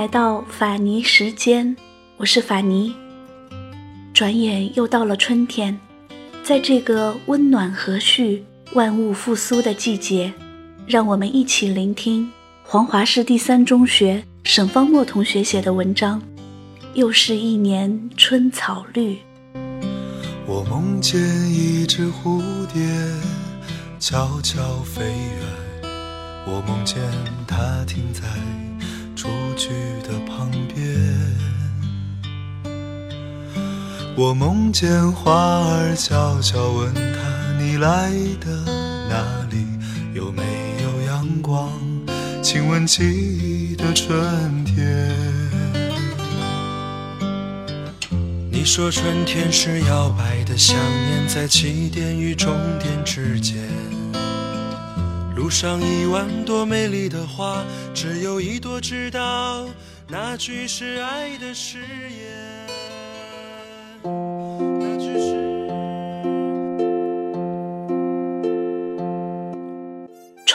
来到法尼时间，我是法尼。转眼又到了春天，在这个温暖和煦、万物复苏的季节，让我们一起聆听黄华市第三中学沈方墨同学写的文章。又是一年春草绿。我梦见一只蝴蝶悄悄飞远，我梦见它停在我梦见花儿悄悄问他：你来的哪里？有没有阳光？亲吻记忆的春天。你说春天是摇摆的想念，在起点与终点之间。路上一万朵美丽的花，只有一朵知道那句是爱的誓言。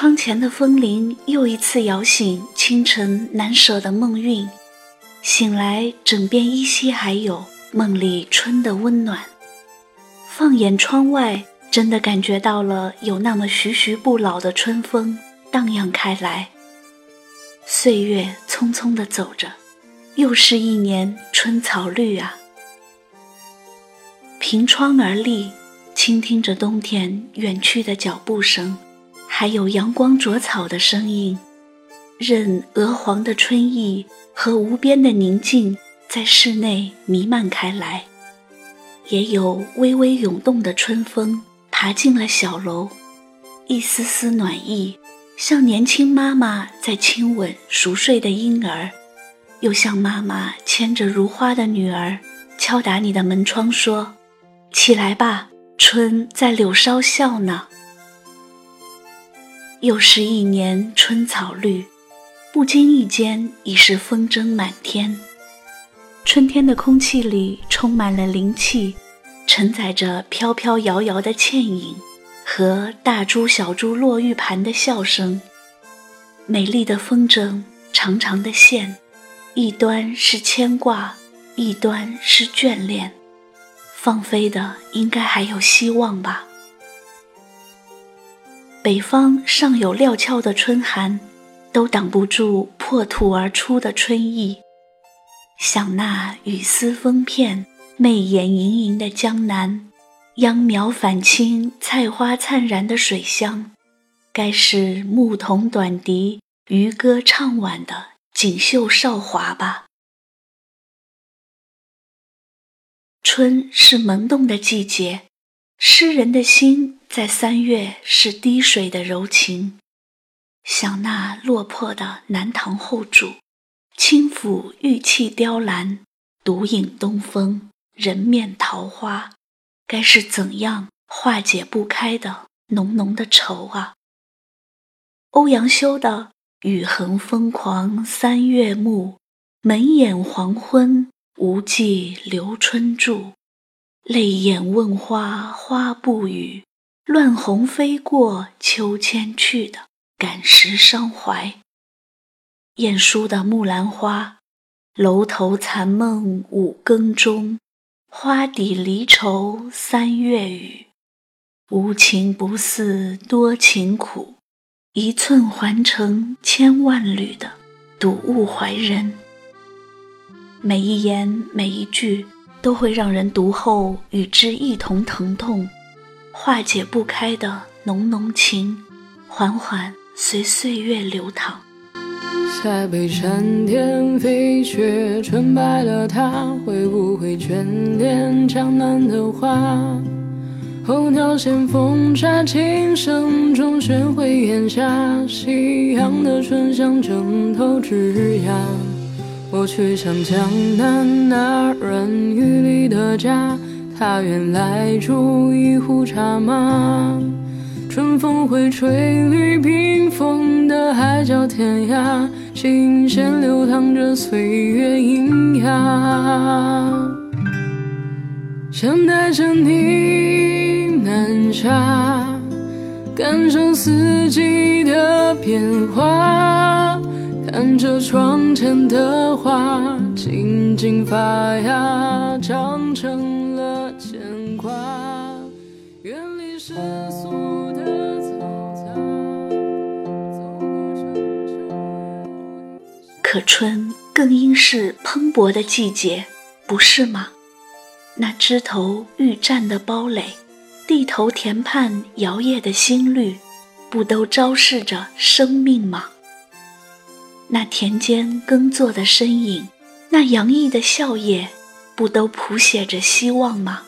窗前的风铃又一次摇醒清晨难舍的梦韵，醒来枕边依稀还有。梦里春的温暖，放眼窗外，真的感觉到了有那么徐徐不老的春风荡漾开来。岁月匆匆地走着，又是一年春草绿啊。凭窗而立，倾听着冬天远去的脚步声，还有阳光灼草的声音，任鹅黄的春意和无边的宁静。在室内弥漫开来，也有微微涌动的春风爬进了小楼，一丝丝暖意，像年轻妈妈在亲吻熟睡的婴儿，又像妈妈牵着如花的女儿，敲打你的门窗说：“起来吧，春在柳梢笑呢。”又是一年春草绿，不经意间已是风筝满天。春天的空气里充满了灵气，承载着飘飘摇摇的倩影和大珠小珠落玉盘的笑声。美丽的风筝，长长的线，一端是牵挂，一端是眷恋。放飞的应该还有希望吧。北方尚有料峭的春寒，都挡不住破土而出的春意。想那雨丝风片、媚眼盈盈的江南，秧苗返青、菜花灿然的水乡，该是牧童短笛、渔歌唱晚的锦绣韶华吧。春是萌动的季节，诗人的心在三月是滴水的柔情。想那落魄的南唐后主。轻抚玉砌雕栏，独饮东风，人面桃花，该是怎样化解不开的浓浓的愁啊！欧阳修的“雨横风狂三月暮，门掩黄昏无计留春住。泪眼问花花不语，乱红飞过秋千去”的感时伤怀。晏殊的《木兰花》，楼头残梦五更钟，花底离愁三月雨。无情不似多情苦，一寸还成千万缕的睹物怀人。每一言每一句，都会让人读后与之一同疼痛，化解不开的浓浓情，缓缓随岁月流淌。塞北山巅飞雪，纯白了它，会不会眷恋江南的花？候鸟衔风沙，琴声中寻回檐下夕阳的醇香正透枝桠。我去向江南那软雨里的家，他愿来煮一壶茶吗？春风会吹绿冰封的海角天涯。琴弦流淌着岁月喑哑，想带着你南下，感受四季的变化，看着窗前的花，静静发芽，长成了牵挂。远离世俗的嘈杂，走过城墙。可春更应是蓬勃的季节，不是吗？那枝头欲绽的苞蕾，地头田畔摇曳的新绿，不都昭示着生命吗？那田间耕作的身影，那洋溢的笑靥，不都谱写着希望吗？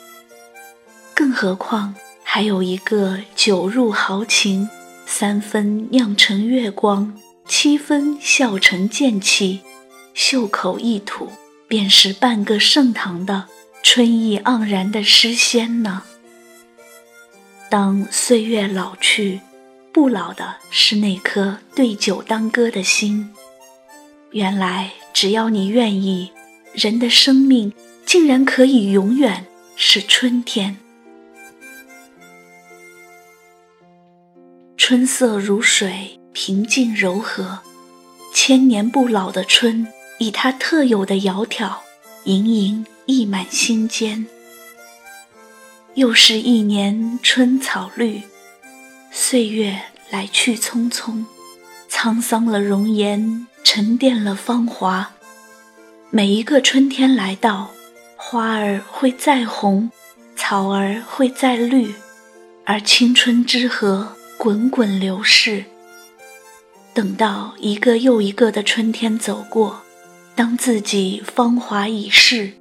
更何况还有一个酒入豪情，三分酿成月光，七分笑成剑气，袖口一吐，便是半个盛唐的春意盎然的诗仙呢。当岁月老去，不老的是那颗对酒当歌的心。原来，只要你愿意，人的生命竟然可以永远是春天。春色如水，平静柔和，千年不老的春，以它特有的窈窕，盈盈溢满心间。又是一年春草绿，岁月来去匆匆，沧桑了容颜。沉淀了芳华，每一个春天来到，花儿会再红，草儿会再绿，而青春之河滚滚流逝。等到一个又一个的春天走过，当自己芳华已逝，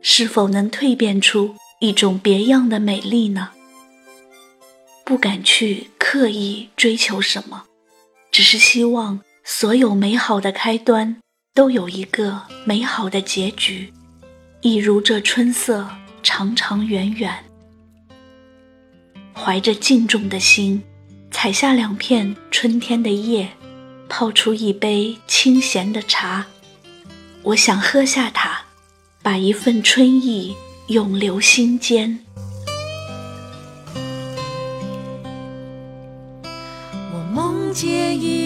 是否能蜕变出一种别样的美丽呢？不敢去刻意追求什么，只是希望。所有美好的开端都有一个美好的结局，一如这春色长长远远。怀着敬重的心，采下两片春天的叶，泡出一杯清闲的茶。我想喝下它，把一份春意永留心间。我梦见一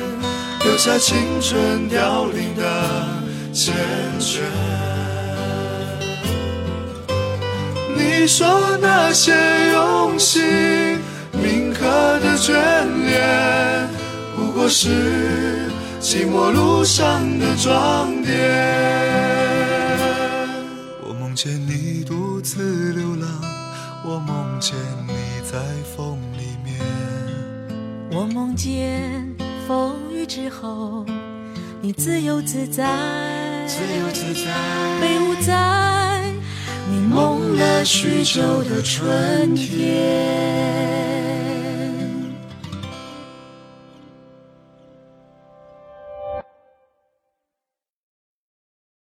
留下青春凋零的缱绻。你说那些用心铭刻的眷恋，不过是寂寞路上的装点。我梦见你独自流浪，我梦见你在风里面，我梦见风雨。之后，你自由自在，自由自在，飞舞在你梦了许久的春天。